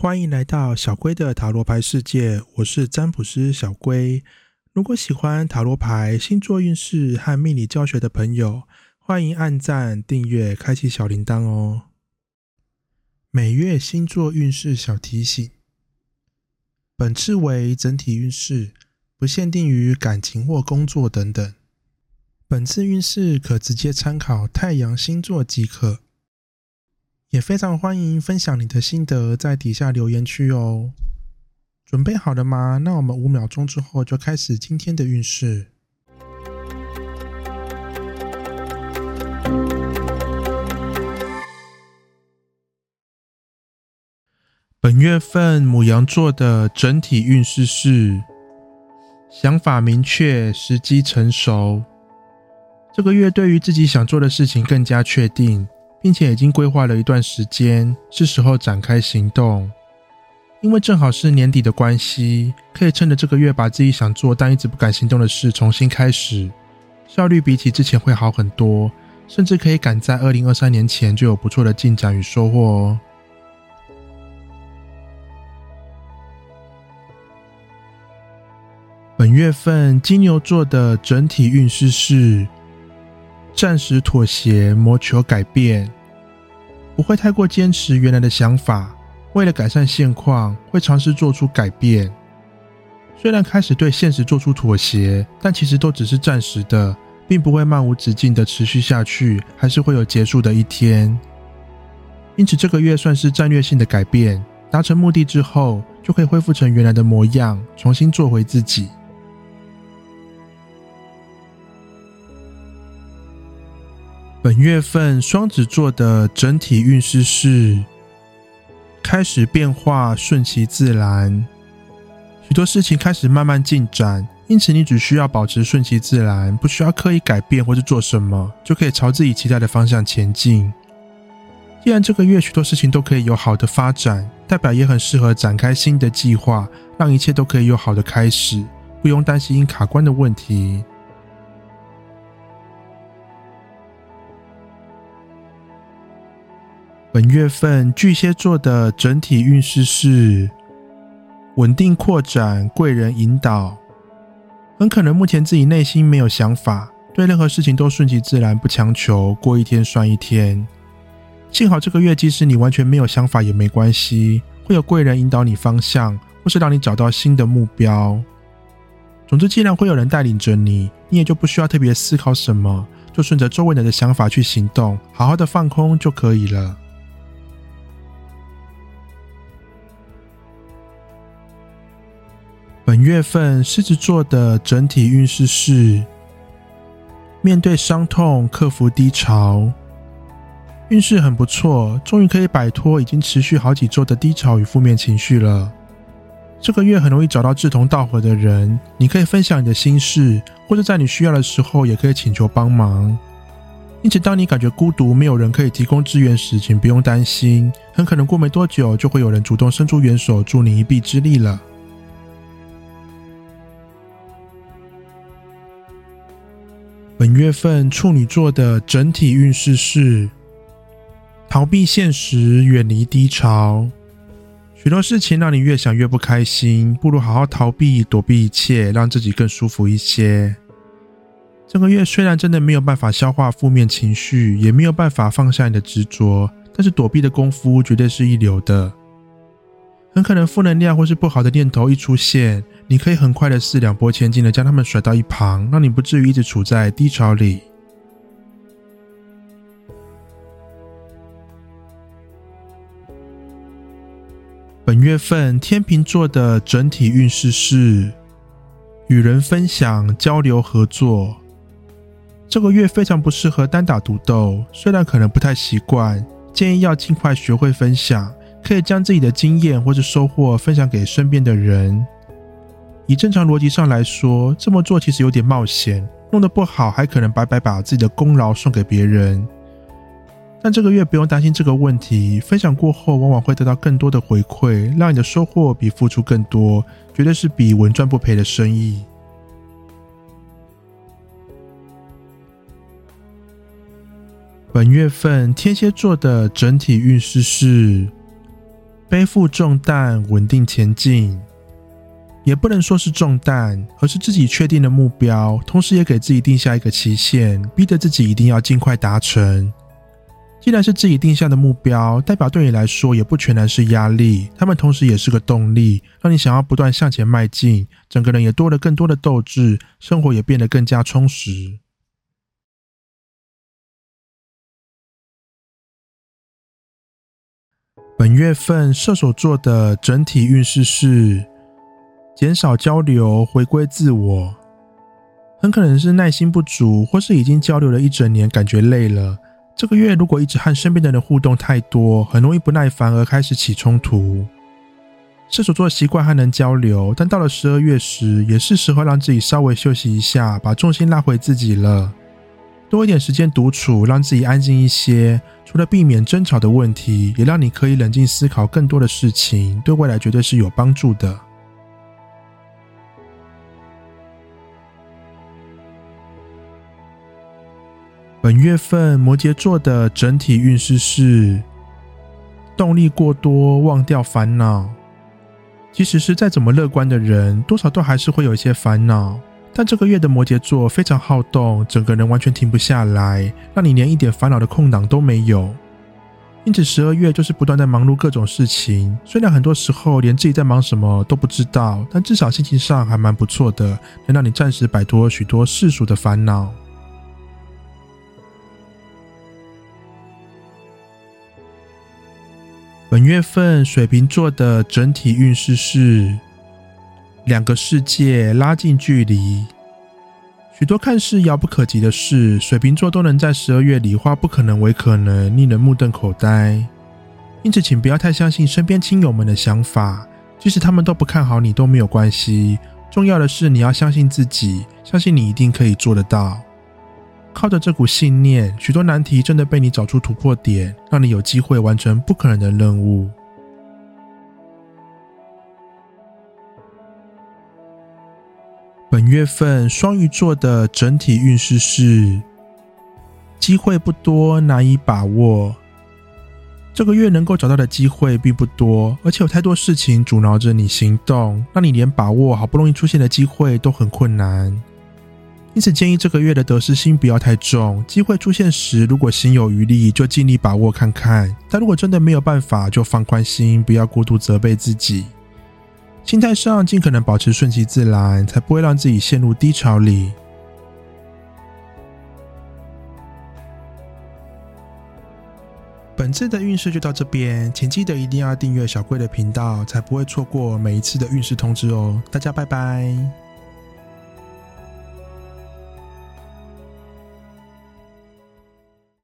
欢迎来到小龟的塔罗牌世界，我是占卜师小龟。如果喜欢塔罗牌、星座运势和命理教学的朋友，欢迎按赞、订阅、开启小铃铛哦。每月星座运势小提醒：本次为整体运势，不限定于感情或工作等等。本次运势可直接参考太阳星座即可。也非常欢迎分享你的心得，在底下留言区哦。准备好了吗？那我们五秒钟之后就开始今天的运势。本月份母羊座的整体运势是：想法明确，时机成熟。这个月对于自己想做的事情更加确定。并且已经规划了一段时间，是时候展开行动。因为正好是年底的关系，可以趁着这个月把自己想做但一直不敢行动的事重新开始，效率比起之前会好很多，甚至可以赶在二零二三年前就有不错的进展与收获哦。本月份金牛座的整体运势是。暂时妥协，谋求改变，不会太过坚持原来的想法。为了改善现况，会尝试做出改变。虽然开始对现实做出妥协，但其实都只是暂时的，并不会漫无止境的持续下去，还是会有结束的一天。因此，这个月算是战略性的改变，达成目的之后，就可以恢复成原来的模样，重新做回自己。本月份双子座的整体运势是开始变化，顺其自然。许多事情开始慢慢进展，因此你只需要保持顺其自然，不需要刻意改变或是做什么，就可以朝自己期待的方向前进。既然这个月许多事情都可以有好的发展，代表也很适合展开新的计划，让一切都可以有好的开始，不用担心卡关的问题。本月份巨蟹座的整体运势是稳定扩展，贵人引导。很可能目前自己内心没有想法，对任何事情都顺其自然，不强求，过一天算一天。幸好这个月，即使你完全没有想法也没关系，会有贵人引导你方向，或是让你找到新的目标。总之，既然会有人带领着你，你也就不需要特别思考什么，就顺着周围人的想法去行动，好好的放空就可以了。本月份狮子座的整体运势是：面对伤痛，克服低潮，运势很不错，终于可以摆脱已经持续好几周的低潮与负面情绪了。这个月很容易找到志同道合的人，你可以分享你的心事，或者在你需要的时候也可以请求帮忙。因此，当你感觉孤独，没有人可以提供支援时，请不用担心，很可能过没多久就会有人主动伸出援手，助你一臂之力了。本月份处女座的整体运势是逃避现实，远离低潮。许多事情让你越想越不开心，不如好好逃避，躲避一切，让自己更舒服一些。这个月虽然真的没有办法消化负面情绪，也没有办法放下你的执着，但是躲避的功夫绝对是一流的。很可能负能量或是不好的念头一出现，你可以很快的四两拨千斤的将他们甩到一旁，让你不至于一直处在低潮里。本月份天秤座的整体运势是与人分享、交流、合作。这个月非常不适合单打独斗，虽然可能不太习惯，建议要尽快学会分享。可以将自己的经验或是收获分享给身边的人。以正常逻辑上来说，这么做其实有点冒险，弄得不好还可能白白把自己的功劳送给别人。但这个月不用担心这个问题，分享过后往往会得到更多的回馈，让你的收获比付出更多，绝对是比稳赚不赔的生意。本月份天蝎座的整体运势是。背负重担，稳定前进。也不能说是重担，而是自己确定的目标，同时也给自己定下一个期限，逼着自己一定要尽快达成。既然是自己定下的目标，代表对你来说也不全然是压力，他们同时也是个动力，让你想要不断向前迈进，整个人也多了更多的斗志，生活也变得更加充实。本月份射手座的整体运势是。减少交流，回归自我，很可能是耐心不足，或是已经交流了一整年，感觉累了。这个月如果一直和身边的人互动太多，很容易不耐烦而开始起冲突。射手座习惯和人交流，但到了十二月时，也是时候让自己稍微休息一下，把重心拉回自己了。多一点时间独处，让自己安静一些，除了避免争吵的问题，也让你可以冷静思考更多的事情，对未来绝对是有帮助的。本月份摩羯座的整体运势是动力过多，忘掉烦恼。即使是再怎么乐观的人，多少都还是会有一些烦恼。但这个月的摩羯座非常好动，整个人完全停不下来，让你连一点烦恼的空档都没有。因此，十二月就是不断在忙碌各种事情。虽然很多时候连自己在忙什么都不知道，但至少心情上还蛮不错的，能让你暂时摆脱许多世俗的烦恼。本月份水瓶座的整体运势是两个世界拉近距离，许多看似遥不可及的事，水瓶座都能在十二月里化不可能为可能，令人目瞪口呆。因此，请不要太相信身边亲友们的想法，即使他们都不看好你都没有关系。重要的是你要相信自己，相信你一定可以做得到。靠着这股信念，许多难题真的被你找出突破点，让你有机会完成不可能的任务。本月份双鱼座的整体运势是：机会不多，难以把握。这个月能够找到的机会并不多，而且有太多事情阻挠着你行动，让你连把握好不容易出现的机会都很困难。因此，建议这个月的得失心不要太重。机会出现时，如果心有余力，就尽力把握看看；但如果真的没有办法，就放宽心，不要过度责备自己。心态上尽可能保持顺其自然，才不会让自己陷入低潮里。本次的运势就到这边，请记得一定要订阅小贵的频道，才不会错过每一次的运势通知哦。大家拜拜。